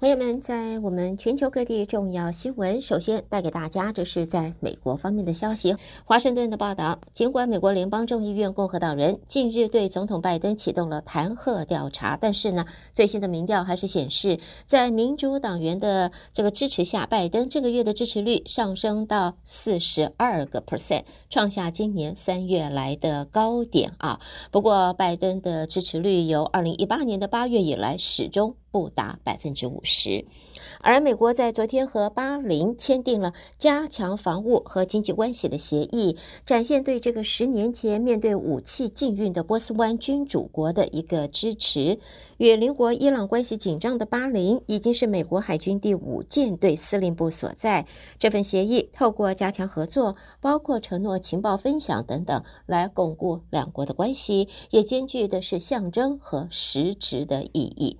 朋友们，在我们全球各地重要新闻，首先带给大家，这是在美国方面的消息。华盛顿的报道，尽管美国联邦众议院共和党人近日对总统拜登启动了弹劾调查，但是呢，最新的民调还是显示，在民主党员的这个支持下，拜登这个月的支持率上升到四十二个 percent，创下今年三月来的高点啊。不过，拜登的支持率由二零一八年的八月以来始终不达百分之五十，而美国在昨天和巴林签订了加强防务和经济关系的协议，展现对这个十年前面对武器禁运的波斯湾君主国的一个支持。与邻国伊朗关系紧张的巴林，已经是美国海军第五舰队司令部所在。这份协议透过加强合作，包括承诺情报分享等等，来巩固两国的关系，也兼具的是象征和实质的意义。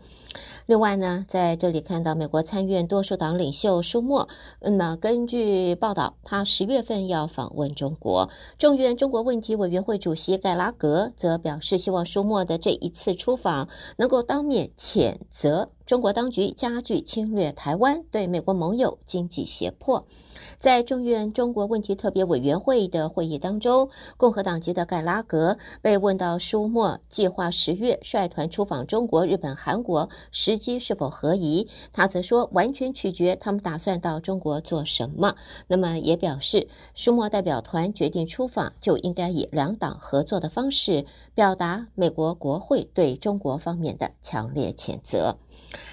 另外呢，在这里看到美国参院多数党领袖舒默，那么根据报道，他十月份要访问中国。众院中国问题委员会主席盖拉格则表示，希望舒默的这一次出访能够当面谴责中国当局加剧侵略台湾，对美国盟友经济胁迫。在众院中国问题特别委员会的会议当中，共和党籍的盖拉格被问到舒默计划十月率团出访中国、日本、韩国时机是否合宜，他则说完全取决他们打算到中国做什么。那么也表示，舒默代表团决定出访，就应该以两党合作的方式表达美国国会对中国方面的强烈谴责。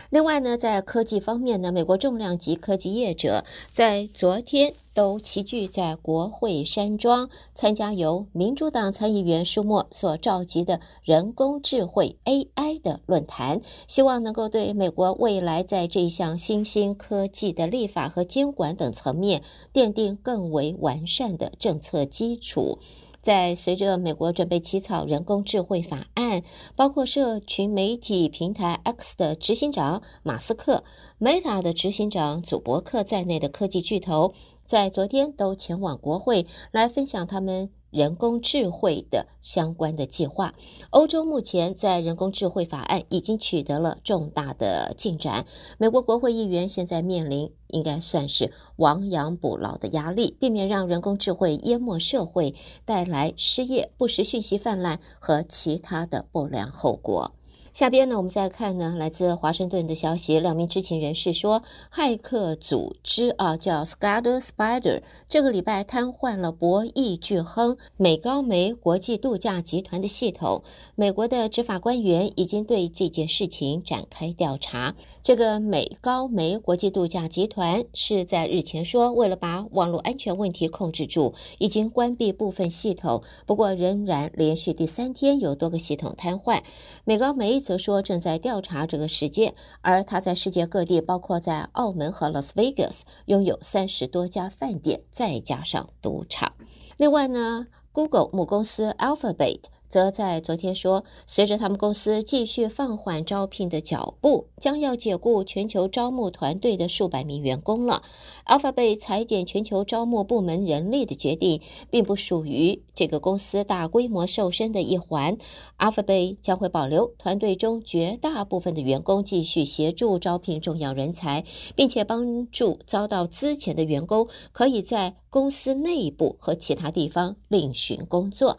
另外呢，在科技方面呢，美国重量级科技业者在昨天都齐聚在国会山庄，参加由民主党参议员舒默所召集的人工智慧 AI 的论坛，希望能够对美国未来在这一项新兴科技的立法和监管等层面奠定更为完善的政策基础。在随着美国准备起草人工智慧法案，包括社群媒体平台 X 的执行长马斯克、Meta 的执行长祖伯克在内的科技巨头，在昨天都前往国会来分享他们。人工智慧的相关的计划，欧洲目前在人工智慧法案已经取得了重大的进展。美国国会议员现在面临应该算是亡羊补牢的压力，避免让人工智慧淹没社会，带来失业、不实讯息泛滥和其他的不良后果。下边呢，我们再看呢，来自华盛顿的消息，两名知情人士说，骇客组织啊叫 Scudder Spider，这个礼拜瘫痪了博弈巨亨美高梅国际度假集团的系统。美国的执法官员已经对这件事情展开调查。这个美高梅国际度假集团是在日前说，为了把网络安全问题控制住，已经关闭部分系统，不过仍然连续第三天有多个系统瘫痪。美高梅。则说正在调查这个事件，而他在世界各地，包括在澳门和 Las Vegas，，拥有三十多家饭店，再加上赌场。另外呢，Google 母公司 Alphabet。则在昨天说，随着他们公司继续放缓招聘的脚步，将要解雇全球招募团队的数百名员工了。Alphabet 裁减全球招募部门人力的决定，并不属于这个公司大规模瘦身的一环。Alphabet 将会保留团队中绝大部分的员工，继续协助招聘重要人才，并且帮助遭到资遣的员工可以在公司内部和其他地方另寻工作。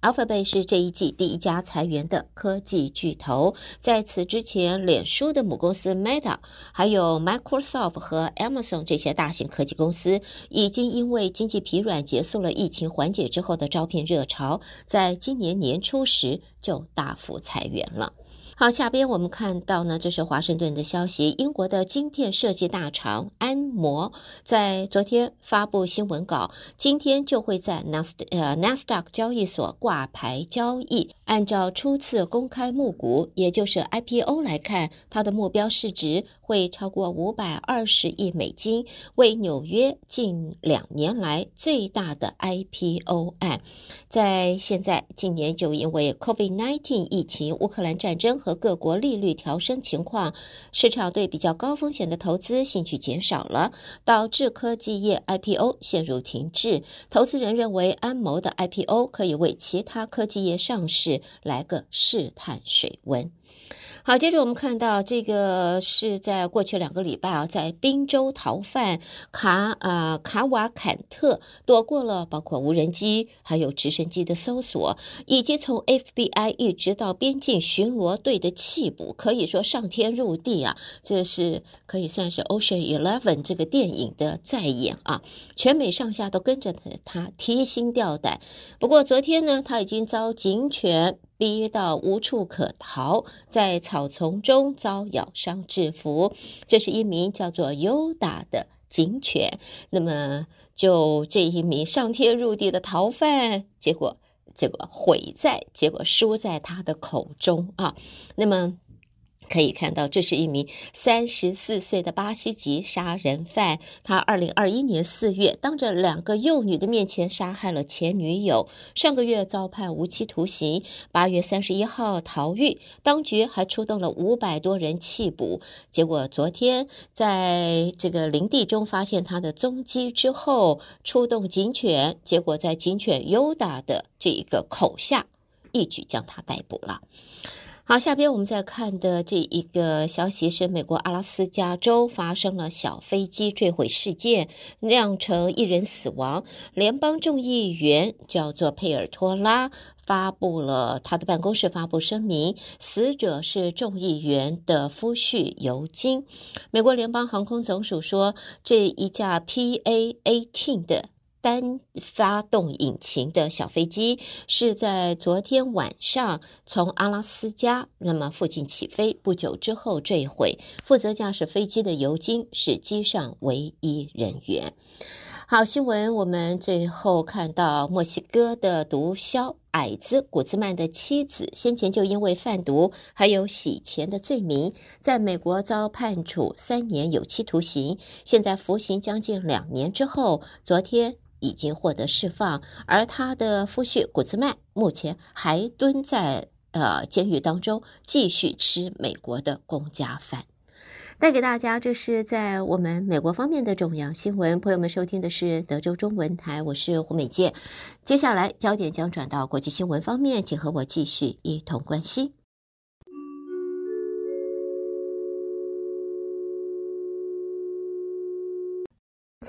Alphabet 是这一季第一家裁员的科技巨头。在此之前，脸书的母公司 Meta，还有 Microsoft 和 Amazon 这些大型科技公司，已经因为经济疲软，结束了疫情缓解之后的招聘热潮，在今年年初时就大幅裁员了。好，下边我们看到呢，这是华盛顿的消息。英国的晶片设计大厂安摩在昨天发布新闻稿，今天就会在纳斯呃纳斯达克交易所挂牌交易。按照初次公开募股，也就是 IPO 来看，它的目标市值会超过五百二十亿美金，为纽约近两年来最大的 IPO 案。在现在，今年就因为 COVID-19 疫情、乌克兰战争和和各国利率调升情况，市场对比较高风险的投资兴趣减少了，导致科技业 IPO 陷入停滞。投资人认为安谋的 IPO 可以为其他科技业上市来个试探水温。好，接着我们看到这个是在过去两个礼拜啊，在宾州逃犯卡啊、卡瓦坎特躲过了包括无人机还有直升机的搜索，以及从 FBI 一直到边境巡逻队的缉捕，可以说上天入地啊，这是可以算是 Ocean Eleven 这个电影的再演啊，全美上下都跟着他提心吊胆。不过昨天呢，他已经遭警犬。逼到无处可逃，在草丛中遭咬伤制服。这是一名叫做尤达的警犬。那么，就这一名上天入地的逃犯，结果结果毁在，结果输在他的口中啊。那么。可以看到，这是一名三十四岁的巴西籍杀人犯。他二零二一年四月，当着两个幼女的面前杀害了前女友。上个月遭判无期徒刑，八月三十一号逃狱，当局还出动了五百多人缉捕。结果昨天在这个林地中发现他的踪迹之后，出动警犬，结果在警犬尤达的这个口下，一举将他逮捕了。好，下边我们再看的这一个消息是，美国阿拉斯加州发生了小飞机坠毁事件，酿成一人死亡。联邦众议员叫做佩尔托拉发布了他的办公室发布声明，死者是众议员的夫婿尤金。美国联邦航空总署说，这一架 PA-18 的。单发动引擎的小飞机是在昨天晚上从阿拉斯加那么附近起飞，不久之后坠毁。负责驾驶飞机的尤金是机上唯一人员。好，新闻我们最后看到，墨西哥的毒枭矮子古兹曼的妻子先前就因为贩毒还有洗钱的罪名，在美国遭判处三年有期徒刑，现在服刑将近两年之后，昨天。已经获得释放，而他的夫婿古兹曼目前还蹲在呃监狱当中，继续吃美国的公家饭。带给大家，这是在我们美国方面的重要新闻。朋友们收听的是德州中文台，我是胡美健。接下来焦点将转到国际新闻方面，请和我继续一同关心。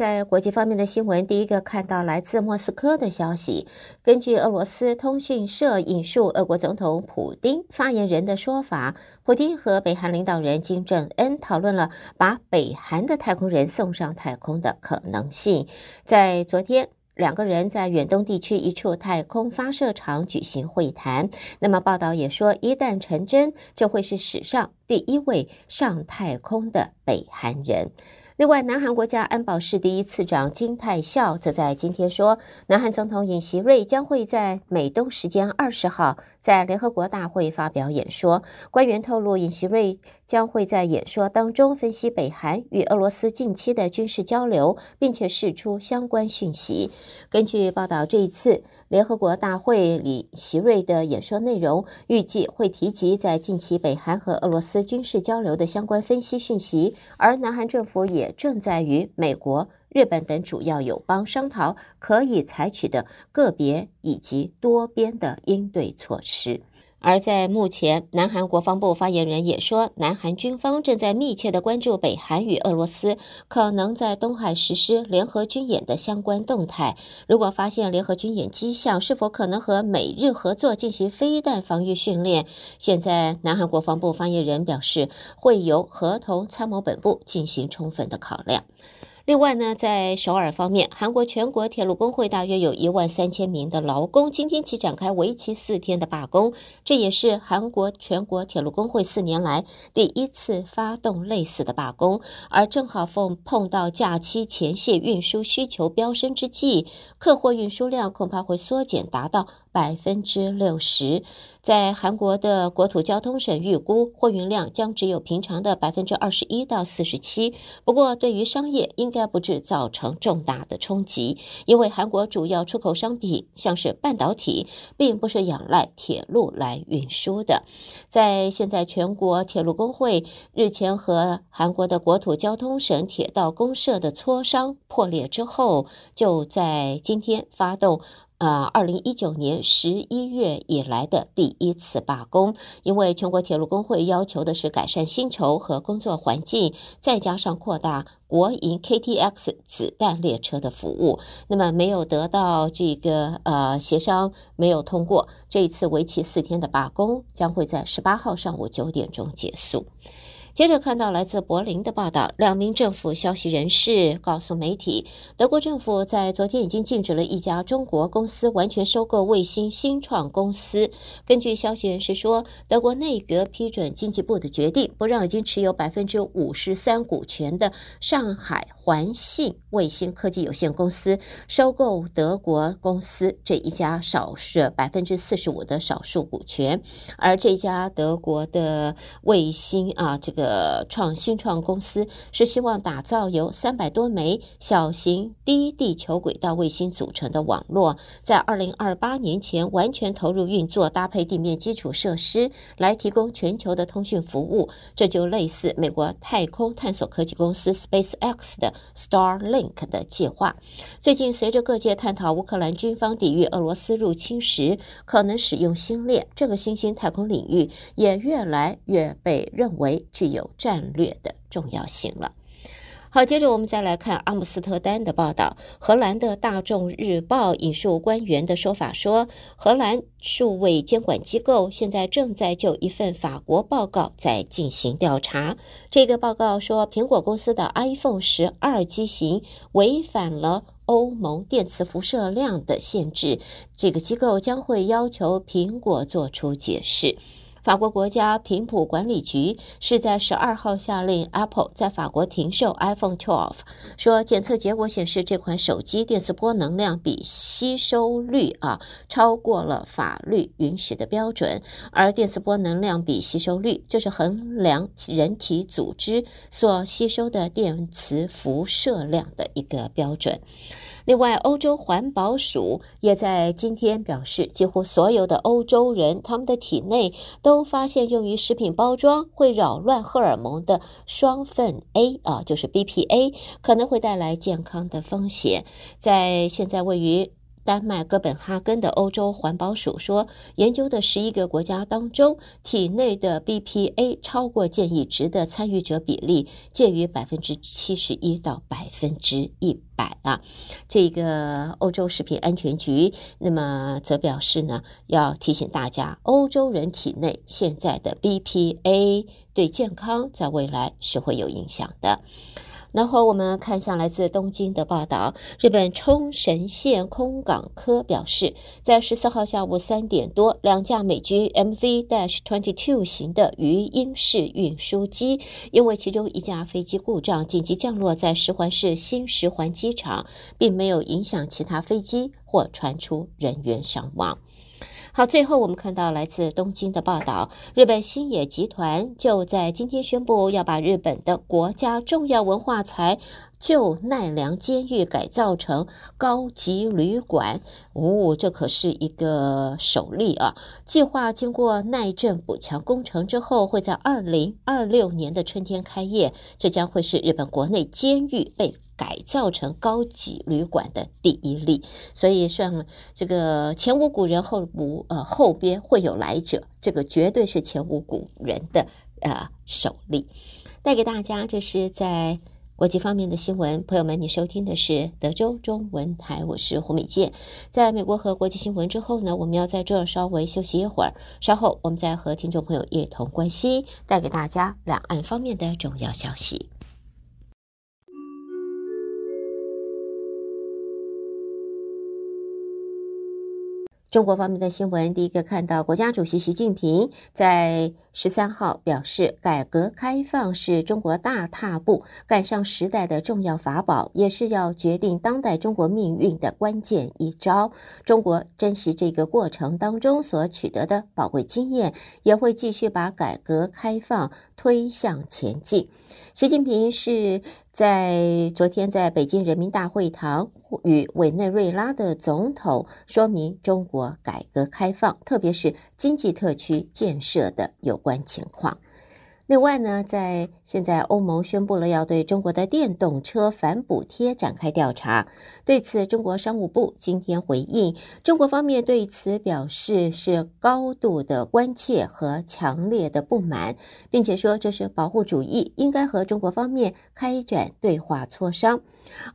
在国际方面的新闻，第一个看到来自莫斯科的消息。根据俄罗斯通讯社引述俄国总统普丁发言人的说法，普丁和北韩领导人金正恩讨论了把北韩的太空人送上太空的可能性。在昨天，两个人在远东地区一处太空发射场举行会谈。那么报道也说，一旦成真，这会是史上第一位上太空的北韩人。另外，南韩国家安保室第一次长金泰孝则在今天说，南韩总统尹锡瑞将会在美东时间二十号在联合国大会发表演说。官员透露，尹锡瑞将会在演说当中分析北韩与俄罗斯近期的军事交流，并且释出相关讯息。根据报道，这一次联合国大会里锡瑞的演说内容，预计会提及在近期北韩和俄罗斯军事交流的相关分析讯息，而南韩政府也也正在与美国、日本等主要友邦商讨可以采取的个别以及多边的应对措施。而在目前，南韩国防部发言人也说，南韩军方正在密切的关注北韩与俄罗斯可能在东海实施联合军演的相关动态。如果发现联合军演迹象，是否可能和美日合作进行飞弹防御训练？现在，南韩国防部发言人表示，会由合同参谋本部进行充分的考量。另外呢，在首尔方面，韩国全国铁路工会大约有一万三千名的劳工今天起展开为期四天的罢工，这也是韩国全国铁路工会四年来第一次发动类似的罢工，而正好碰碰到假期前夕运输需求飙升之际，客货运输量恐怕会缩减达到百分之六十。在韩国的国土交通省预估，货运量将只有平常的百分之二十一到四十七。不过，对于商业应该不致造成重大的冲击，因为韩国主要出口商品像是半导体，并不是仰赖铁路来运输的。在现在全国铁路工会日前和韩国的国土交通省铁道公社的磋商破裂之后，就在今天发动。呃，二零一九年十一月以来的第一次罢工，因为全国铁路工会要求的是改善薪酬和工作环境，再加上扩大国营 KTX 子弹列车的服务，那么没有得到这个呃协商，没有通过。这一次为期四天的罢工将会在十八号上午九点钟结束。接着看到来自柏林的报道，两名政府消息人士告诉媒体，德国政府在昨天已经禁止了一家中国公司完全收购卫星新创公司。根据消息人士说，德国内阁批准经济部的决定，不让已经持有百分之五十三股权的上海环信卫星科技有限公司收购德国公司这一家少数百分之四十五的少数股权，而这家德国的卫星啊，这个。创新创公司是希望打造由三百多枚小型低地球轨道卫星组成的网络，在二零二八年前完全投入运作，搭配地面基础设施来提供全球的通讯服务。这就类似美国太空探索科技公司 SpaceX 的 Starlink 的计划。最近，随着各界探讨乌克兰军方抵御俄罗斯入侵时可能使用星链，这个新兴太空领域也越来越被认为具有战略的重要性了。好，接着我们再来看阿姆斯特丹的报道。荷兰的大众日报引述官员的说法说，荷兰数位监管机构现在正在就一份法国报告在进行调查。这个报告说，苹果公司的 iPhone 十二机型违反了欧盟电磁辐射量的限制。这个机构将会要求苹果做出解释。法国国家频谱管理局是在十二号下令 Apple 在法国停售 iPhone 12，说检测结果显示这款手机电磁波能量比吸收率啊超过了法律允许的标准，而电磁波能量比吸收率就是衡量人体组织所吸收的电磁辐射量的一个标准。另外，欧洲环保署也在今天表示，几乎所有的欧洲人，他们的体内都发现用于食品包装会扰乱荷尔蒙的双酚 A 啊，就是 BPA，可能会带来健康的风险。在现在位于。丹麦哥本哈根的欧洲环保署说，研究的十一个国家当中，体内的 BPA 超过建议值的参与者比例介于百分之七十一到百分之一百啊。这个欧洲食品安全局那么则表示呢，要提醒大家，欧洲人体内现在的 BPA 对健康在未来是会有影响的。然后我们看向来自东京的报道，日本冲绳县空港科表示，在十四号下午三点多，两架美军 MV-22 型的鱼鹰式运输机，因为其中一架飞机故障，紧急降落在石环市新石环机场，并没有影响其他飞机或传出人员伤亡。好，最后我们看到来自东京的报道，日本星野集团就在今天宣布要把日本的国家重要文化财旧奈良监狱改造成高级旅馆。哦，这可是一个首例啊！计划经过耐震补强工程之后，会在二零二六年的春天开业。这将会是日本国内监狱被改造成高级旅馆的第一例，所以像这个前无古人后无呃后边会有来者，这个绝对是前无古人的呃首例，带给大家这是在国际方面的新闻。朋友们，你收听的是德州中文台，我是胡美健。在美国和国际新闻之后呢，我们要在这儿稍微休息一会儿，稍后我们再和听众朋友一同关心带给大家两岸方面的重要消息。中国方面的新闻，第一个看到国家主席习近平在十三号表示，改革开放是中国大踏步赶上时代的重要法宝，也是要决定当代中国命运的关键一招。中国珍惜这个过程当中所取得的宝贵经验，也会继续把改革开放推向前进。习近平是在昨天在北京人民大会堂与委内瑞拉的总统说明中国改革开放，特别是经济特区建设的有关情况。另外呢，在现在欧盟宣布了要对中国的电动车反补贴展开调查，对此，中国商务部今天回应，中国方面对此表示是高度的关切和强烈的不满，并且说这是保护主义，应该和中国方面开展对话磋商。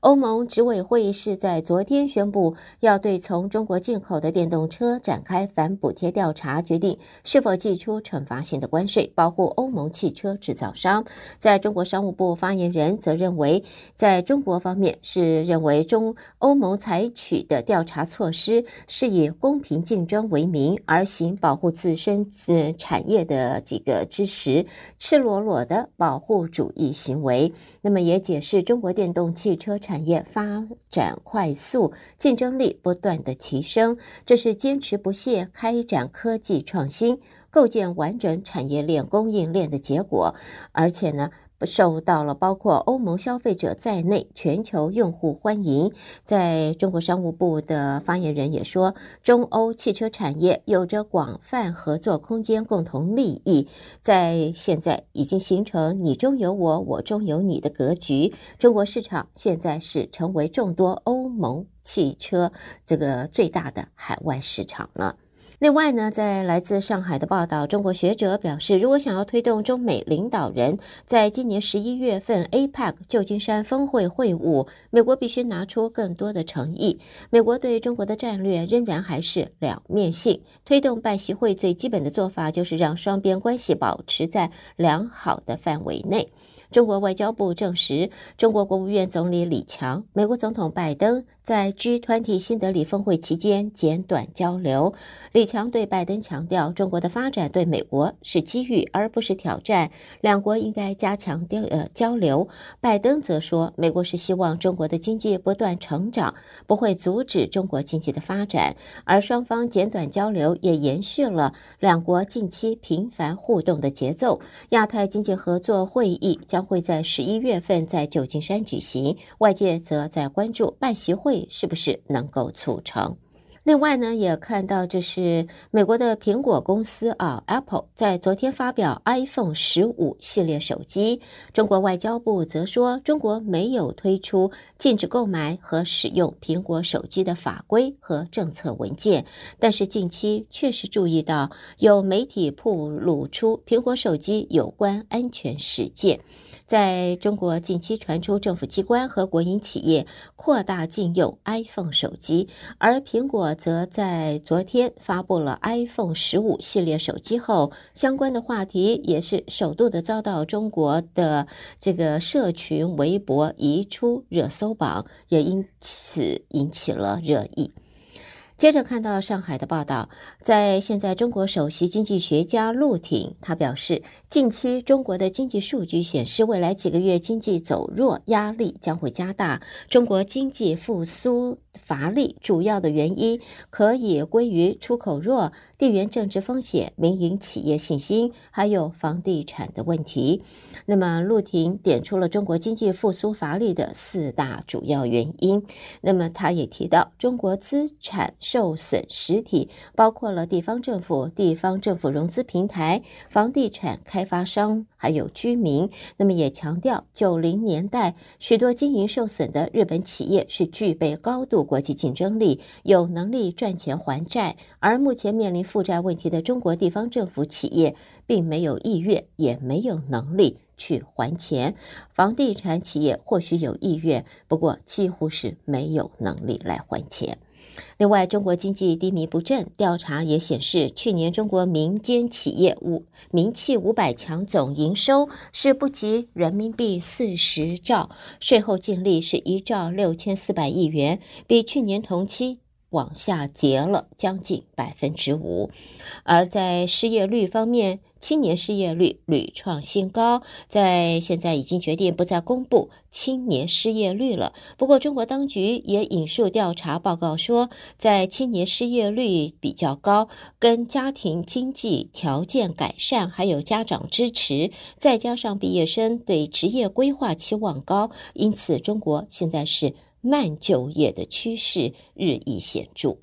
欧盟执委会是在昨天宣布，要对从中国进口的电动车展开反补贴调查，决定是否祭出惩罚性的关税，保护欧盟汽车制造商。在中国商务部发言人则认为，在中国方面是认为中欧盟采取的调查措施是以公平竞争为名而行保护自身呃产业的这个支持，赤裸裸的保护主义行为。那么也解释中国电动汽车产业发展快速，竞争力不断的提升，这是坚持不懈开展科技创新、构建完整产业链供应链的结果，而且呢，受到了包括欧盟消费者在内全球用户欢迎。在中国商务部的发言人也说，中欧汽车产业有着广泛合作空间，共同利益在现在已经形成你中有我，我中有你的格局。中国市场现在是成为众多欧盟汽车这个最大的海外市场了。另外呢，在来自上海的报道，中国学者表示，如果想要推动中美领导人在今年十一月份 APEC 旧金山峰会会晤，美国必须拿出更多的诚意。美国对中国的战略仍然还是两面性，推动拜习会最基本的做法就是让双边关系保持在良好的范围内。中国外交部证实，中国国务院总理李强、美国总统拜登在 G 团体新德里峰会期间简短交流。李强对拜登强调，中国的发展对美国是机遇而不是挑战，两国应该加强交呃交流。拜登则说，美国是希望中国的经济不断成长，不会阻止中国经济的发展。而双方简短交流也延续了两国近期频繁互动的节奏。亚太经济合作会议将会在十一月份在旧金山举行，外界则在关注拜习是不是能够促成。另外呢，也看到这是美国的苹果公司啊，Apple 在昨天发表 iPhone 十五系列手机。中国外交部则说，中国没有推出禁止购买和使用苹果手机的法规和政策文件，但是近期确实注意到有媒体曝露出苹果手机有关安全事件。在中国近期传出政府机关和国营企业扩大禁用 iPhone 手机，而苹果则在昨天发布了 iPhone 十五系列手机后，相关的话题也是首度的遭到中国的这个社群微博移出热搜榜，也因此引起了热议。接着看到上海的报道，在现在中国首席经济学家陆挺他表示，近期中国的经济数据显示，未来几个月经济走弱压力将会加大，中国经济复苏乏力，主要的原因可以归于出口弱、地缘政治风险、民营企业信心，还有房地产的问题。那么，陆婷点出了中国经济复苏乏力的四大主要原因。那么，他也提到，中国资产受损实体包括了地方政府、地方政府融资平台、房地产开发商，还有居民。那么，也强调，九零年代许多经营受损的日本企业是具备高度国际竞争力，有能力赚钱还债，而目前面临负债问题的中国地方政府企业，并没有意愿，也没有能力去还钱。房地产企业或许有意愿，不过几乎是没有能力来还钱。另外，中国经济低迷不振，调查也显示，去年中国民间企业五民企五百强总营收是不及人民币四十兆，税后净利是一兆六千四百亿元，比去年同期。往下跌了将近百分之五，而在失业率方面，青年失业率屡创新高，在现在已经决定不再公布青年失业率了。不过，中国当局也引述调查报告说，在青年失业率比较高，跟家庭经济条件改善，还有家长支持，再加上毕业生对职业规划期望高，因此中国现在是慢就业的趋势日益显著。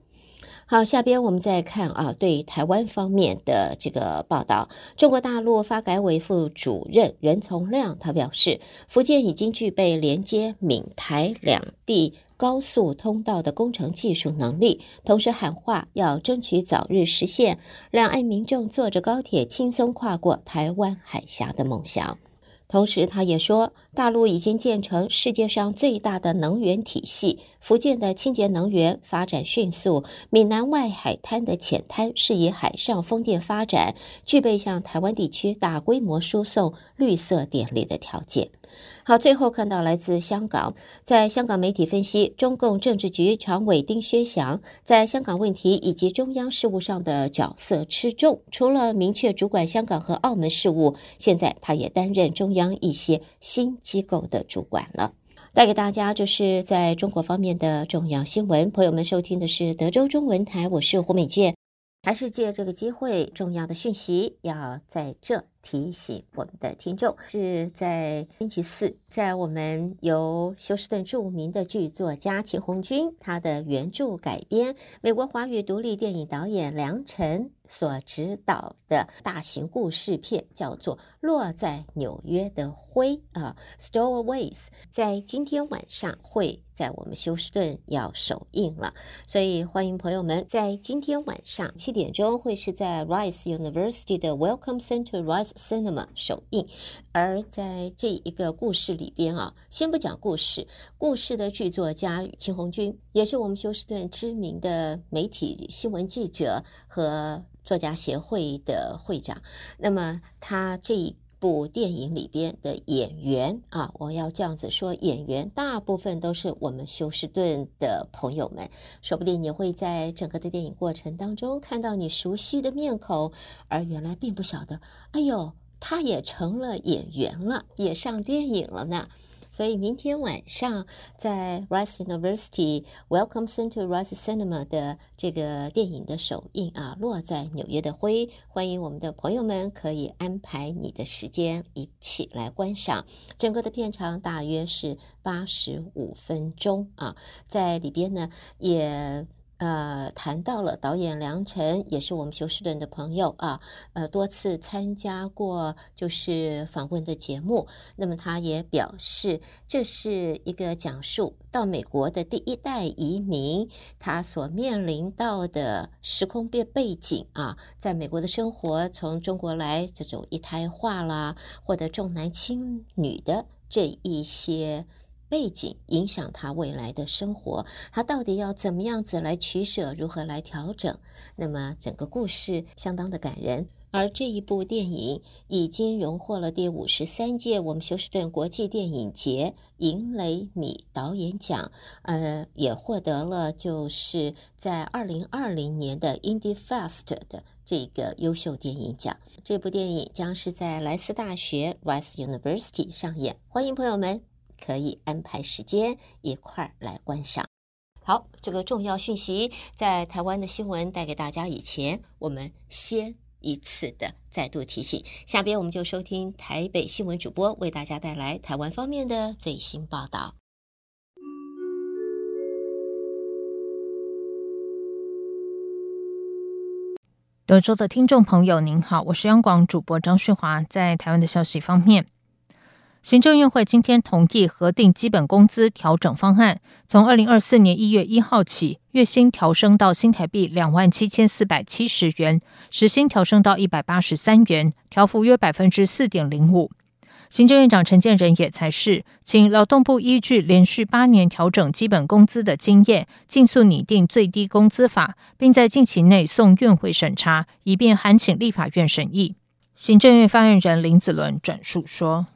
好，下边我们再看啊，对台湾方面的这个报道，中国大陆发改委副主任任从亮他表示，福建已经具备连接闽台两地高速通道的工程技术能力，同时喊话要争取早日实现两岸民众坐着高铁轻松跨过台湾海峡的梦想。同时，他也说，大陆已经建成世界上最大的能源体系，福建的清洁能源发展迅速，闽南外海滩的浅滩适宜海上风电发展，具备向台湾地区大规模输送绿色电力的条件。好，最后看到来自香港，在香港媒体分析，中共政治局常委丁薛祥在香港问题以及中央事务上的角色吃重，除了明确主管香港和澳门事务，现在他也担任中央一些新机构的主管了。带给大家这是在中国方面的重要新闻。朋友们收听的是德州中文台，我是胡美健，还是借这个机会，重要的讯息要在这。提醒我们的听众，是在星期四，在我们由休斯顿著名的剧作家秦红军他的原著改编，美国华语独立电影导演梁晨所执导的大型故事片，叫做《落在纽约的灰》啊，《Stowaways》，在今天晚上会在我们休斯顿要首映了，所以欢迎朋友们在今天晚上七点钟会是在 Rice University 的 Welcome Center Rice。Cinema 首映，而在这一个故事里边啊，先不讲故事，故事的剧作家秦红军也是我们休斯顿知名的媒体新闻记者和作家协会的会长。那么他这一部电影里边的演员啊，我要这样子说，演员大部分都是我们休斯顿的朋友们，说不定你会在整个的电影过程当中看到你熟悉的面孔，而原来并不晓得，哎呦。他也成了演员了，也上电影了呢。所以明天晚上在 Rice University Welcome Center Rice Cinema 的这个电影的首映啊，落在纽约的灰，欢迎我们的朋友们可以安排你的时间一起来观赏。整个的片长大约是八十五分钟啊，在里边呢也。呃，谈到了导演梁晨，也是我们休斯顿的朋友啊，呃，多次参加过就是访问的节目。那么他也表示，这是一个讲述到美国的第一代移民，他所面临到的时空背背景啊，在美国的生活，从中国来这种一胎化啦，或者重男轻女的这一些。背景影响他未来的生活，他到底要怎么样子来取舍，如何来调整？那么整个故事相当的感人。而这一部电影已经荣获了第五十三届我们休斯顿国际电影节银雷米导演奖，呃，也获得了就是在二零二零年的 Indie Fest 的这个优秀电影奖。这部电影将是在莱斯大学 Rice University 上演，欢迎朋友们。可以安排时间一块儿来观赏。好，这个重要讯息在台湾的新闻带给大家以前，我们先一次的再度提醒。下边我们就收听台北新闻主播为大家带来台湾方面的最新报道。德州的听众朋友，您好，我是央广主播张旭华，在台湾的消息方面。行政院会今天同意核定基本工资调整方案，从二零二四年一月一号起，月薪调升到新台币两万七千四百七十元，时薪调升到一百八十三元，调幅约百分之四点零五。行政院长陈建仁也才是，请劳动部依据连续八年调整基本工资的经验，尽速拟定最低工资法，并在近期内送院会审查，以便函请立法院审议。行政院发言人林子伦转述说。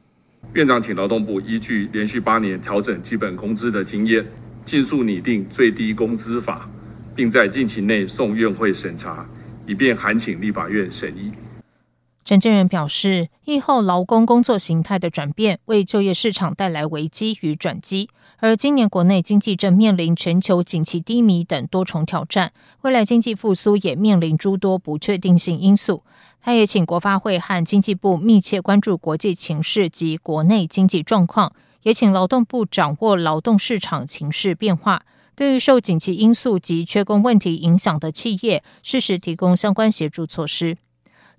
院长请劳动部依据连续八年调整基本工资的经验，尽速拟定最低工资法，并在近期内送院会审查，以便函请立法院审议。陈建仁表示，疫后劳工工作形态的转变，为就业市场带来危机与转机。而今年国内经济正面临全球景气低迷等多重挑战，未来经济复苏也面临诸多不确定性因素。他也请国发会和经济部密切关注国际情势及国内经济状况，也请劳动部掌握劳动市场情势变化，对于受景气因素及缺工问题影响的企业，适时提供相关协助措施。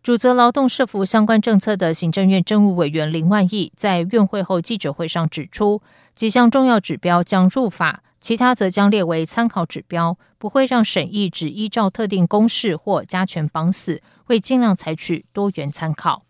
主责劳动社服相关政策的行政院政务委员林万亿在院会后记者会上指出，几项重要指标将入法，其他则将列为参考指标，不会让审议只依照特定公式或加权绑死，会尽量采取多元参考。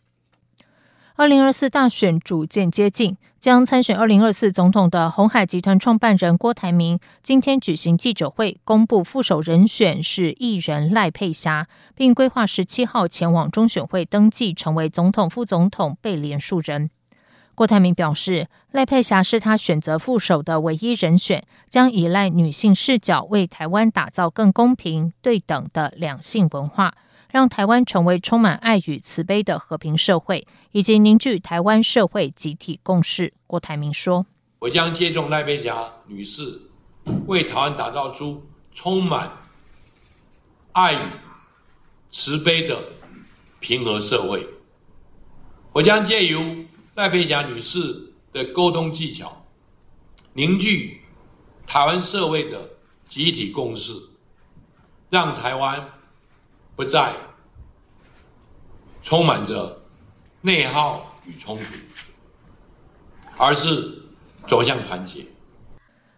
二零二四大选逐渐接近，将参选二零二四总统的鸿海集团创办人郭台铭今天举行记者会，公布副手人选是艺人赖佩霞，并规划十七号前往中选会登记，成为总统、副总统被连署人。郭台铭表示，赖佩霞是他选择副手的唯一人选，将依赖女性视角，为台湾打造更公平、对等的两性文化。让台湾成为充满爱与慈悲的和平社会，以及凝聚台湾社会集体共识。郭台铭说：“我将接种赖佩霞女士，为台湾打造出充满爱与慈悲的平和社会。我将借由赖佩霞女士的沟通技巧，凝聚台湾社会的集体共识，让台湾。”不再充满着内耗与冲突，而是走向团结。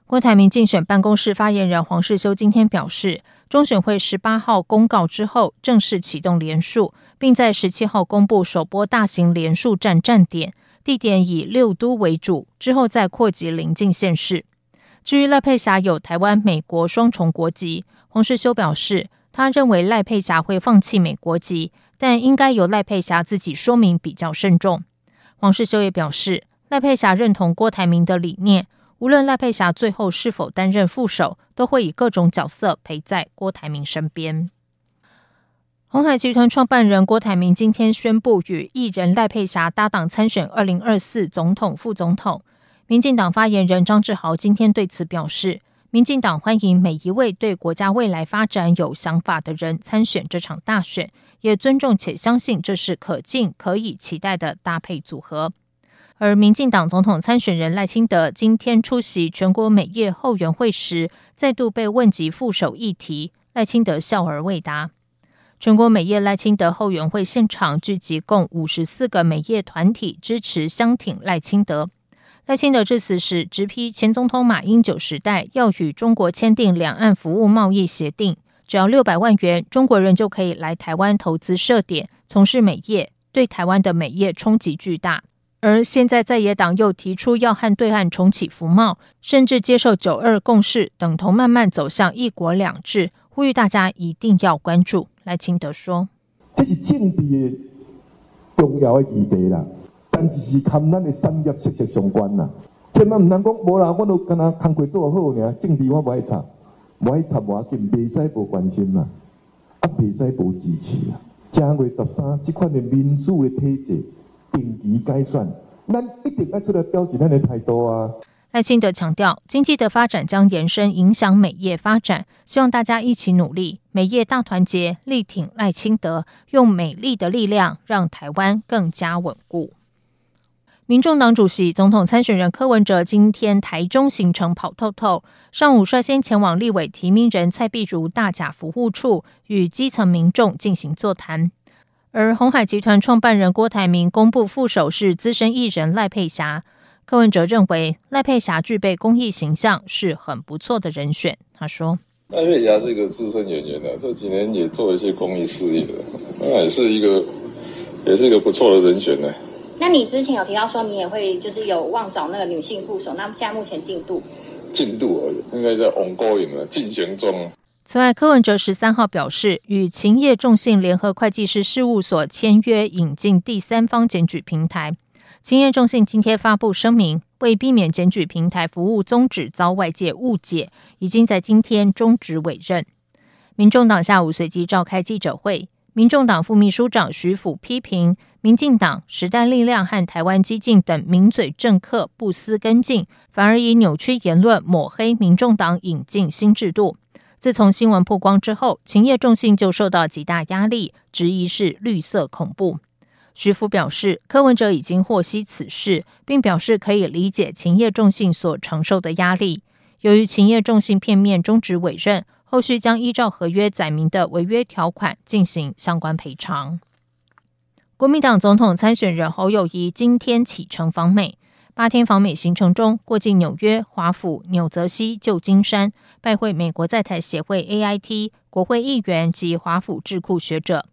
郭台铭竞选办公室发言人黄世修今天表示，中选会十八号公告之后，正式启动联署，并在十七号公布首波大型联署站站点，地点以六都为主，之后再扩及邻近县市。至于赖佩霞有台湾、美国双重国籍，黄世修表示。他认为赖佩霞会放弃美国籍，但应该由赖佩霞自己说明比较慎重。黄世修也表示，赖佩霞认同郭台铭的理念，无论赖佩霞最后是否担任副手，都会以各种角色陪在郭台铭身边。鸿海集团创办人郭台铭今天宣布与艺人赖佩霞搭档参选二零二四总统、副总统。民进党发言人张志豪今天对此表示。民进党欢迎每一位对国家未来发展有想法的人参选这场大选，也尊重且相信这是可敬、可以期待的搭配组合。而民进党总统参选人赖清德今天出席全国美业后援会时，再度被问及副手议题，赖清德笑而未答。全国美业赖清德后援会现场聚集共五十四个美业团体支持相挺赖清德。赖清德致辞时直批前总统马英九时代要与中国签订两岸服务贸易协定，只要六百万元，中国人就可以来台湾投资设点，从事美业，对台湾的美业冲击巨大。而现在在野党又提出要和对岸重启服贸，甚至接受九二共识，等同慢慢走向一国两制，呼吁大家一定要关注。赖清德说：“这是政治重要的议题啦。”但是是跟咱的产业息息相关呐，千万唔能讲无啦，我都跟他工作做好尔，政治我不爱插，不爱插我要紧，袂使无关心啦，啊未使无支持啊。正月十三，这款的民主的体制定期改选，咱一定要出来表示咱的态度啊。赖清德强调，经济的发展将延伸影响美业发展，希望大家一起努力，美业大团结，力挺赖清德，用美丽的力量让台湾更加稳固。民众党主席、总统参选人柯文哲今天台中行程跑透透，上午率先前往立委提名人蔡壁如大甲服务处与基层民众进行座谈。而鸿海集团创办人郭台铭公布副手是资深艺人赖佩霞，柯文哲认为赖佩霞具备公益形象，是很不错的人选。他说：“赖佩霞是一个资深演员的，这几年也做一些公益事业，那也是一个，也是一个不错的人选呢。”那你之前有提到说你也会就是有望找那个女性副手，那么现在目前进度？进度而已，应该在 ongoing 了，进行中。此外，柯文哲十三号表示，与勤业众信联合会计师事务所签约引进第三方检举平台。勤业众信今天发布声明，为避免检举平台服务宗旨遭外界误解，已经在今天终止委任。民众党下午随即召开记者会，民众党副秘书长徐府批评民进党、时代力量和台湾激进等名嘴政客不思跟进，反而以扭曲言论抹黑民众党，引进新制度。自从新闻曝光之后，勤业众信就受到极大压力，质疑是绿色恐怖。徐福表示，柯文哲已经获悉此事，并表示可以理解勤业众信所承受的压力。由于勤业众信片面终止委任，后续将依照合约载明的违约条款进行相关赔偿。国民党总统参选人侯友谊今天启程访美。八天访美行程中，过境纽约、华府、纽泽西、旧金山，拜会美国在台协会 AIT、国会议员及华府智库学者。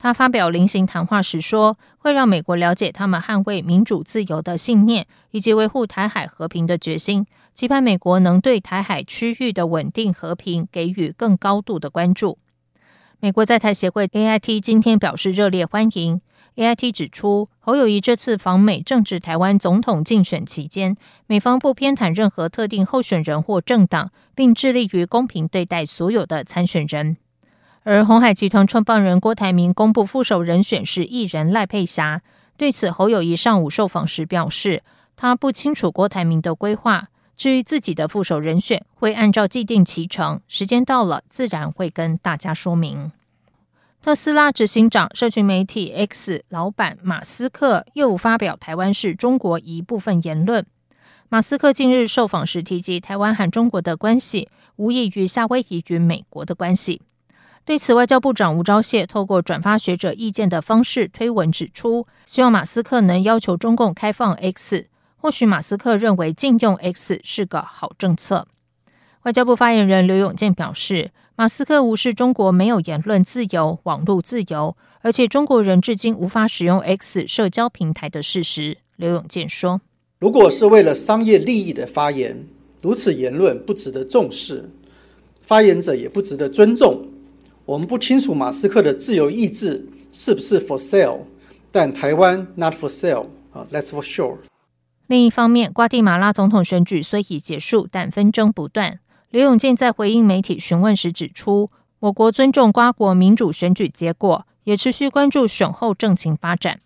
他发表临行谈话时说，会让美国了解他们捍卫民主自由的信念，以及维护台海和平的决心，期盼美国能对台海区域的稳定和平给予更高度的关注。美国在台协会 AIT 今天表示热烈欢迎。AIT 指出，侯友谊这次访美正值台湾总统竞选期间，美方不偏袒任何特定候选人或政党，并致力于公平对待所有的参选人。而鸿海集团创办人郭台铭公布副手人选是艺人赖佩霞，对此侯友谊上午受访时表示，他不清楚郭台铭的规划，至于自己的副手人选，会按照既定期程，时间到了自然会跟大家说明。特斯拉执行长、社群媒体 X 老板马斯克又发表台湾是中国一部分言论。马斯克近日受访时提及，台湾和中国的关系无异于夏威夷与美国的关系。对此，外交部长吴钊燮透过转发学者意见的方式推文指出，希望马斯克能要求中共开放 X。或许马斯克认为禁用 X 是个好政策。外交部发言人刘永健表示，马斯克无视中国没有言论自由、网络自由，而且中国人至今无法使用 X 社交平台的事实。刘永健说：“如果是为了商业利益的发言，如此言论不值得重视，发言者也不值得尊重。我们不清楚马斯克的自由意志是不是 for sale，但台湾 not for sale 啊，that's for sure。”另一方面，瓜地马拉总统选举虽已结束，但纷争不断。刘永健在回应媒体询问时指出，我国尊重瓜国民主选举结果，也持续关注选后政情发展。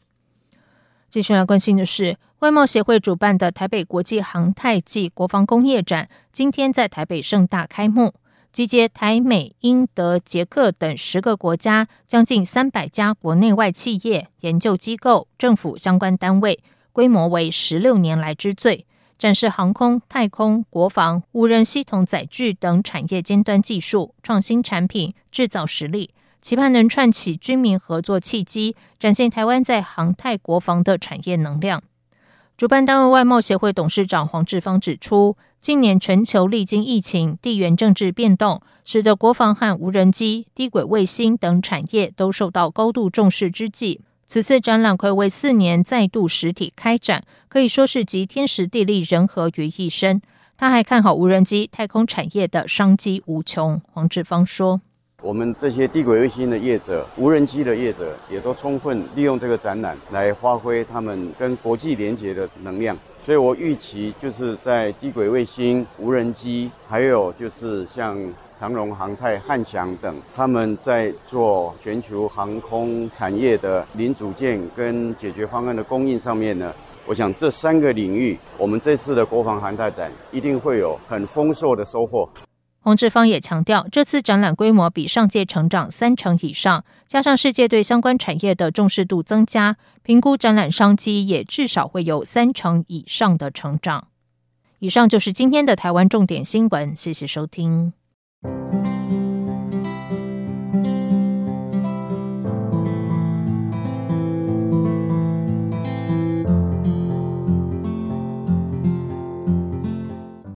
继续来关心的是，外贸协会主办的台北国际航太暨国防工业展，今天在台北盛大开幕，集结台美英德捷克等十个国家将近三百家国内外企业、研究机构、政府相关单位，规模为十六年来之最。展示航空、太空、国防、无人系统载具等产业尖端技术、创新产品、制造实力，期盼能串起军民合作契机，展现台湾在航太国防的产业能量。主办单位外贸协会董事长黄志芳指出，近年全球历经疫情、地缘政治变动，使得国防和无人机、低轨卫星等产业都受到高度重视之际。此次展览睽违四年再度实体开展，可以说是集天时地利人和于一身。他还看好无人机、太空产业的商机无穷。黄志芳说：“我们这些低轨卫星的业者、无人机的业者，也都充分利用这个展览来发挥他们跟国际连接的能量。所以我预期就是在低轨卫星、无人机，还有就是像。”长荣航太、汉翔等，他们在做全球航空产业的零组件跟解决方案的供应上面呢，我想这三个领域，我们这次的国防航太展一定会有很丰硕的收获。洪志芳也强调，这次展览规模比上届成长三成以上，加上世界对相关产业的重视度增加，评估展览商机也至少会有三成以上的成长。以上就是今天的台湾重点新闻，谢谢收听。thank you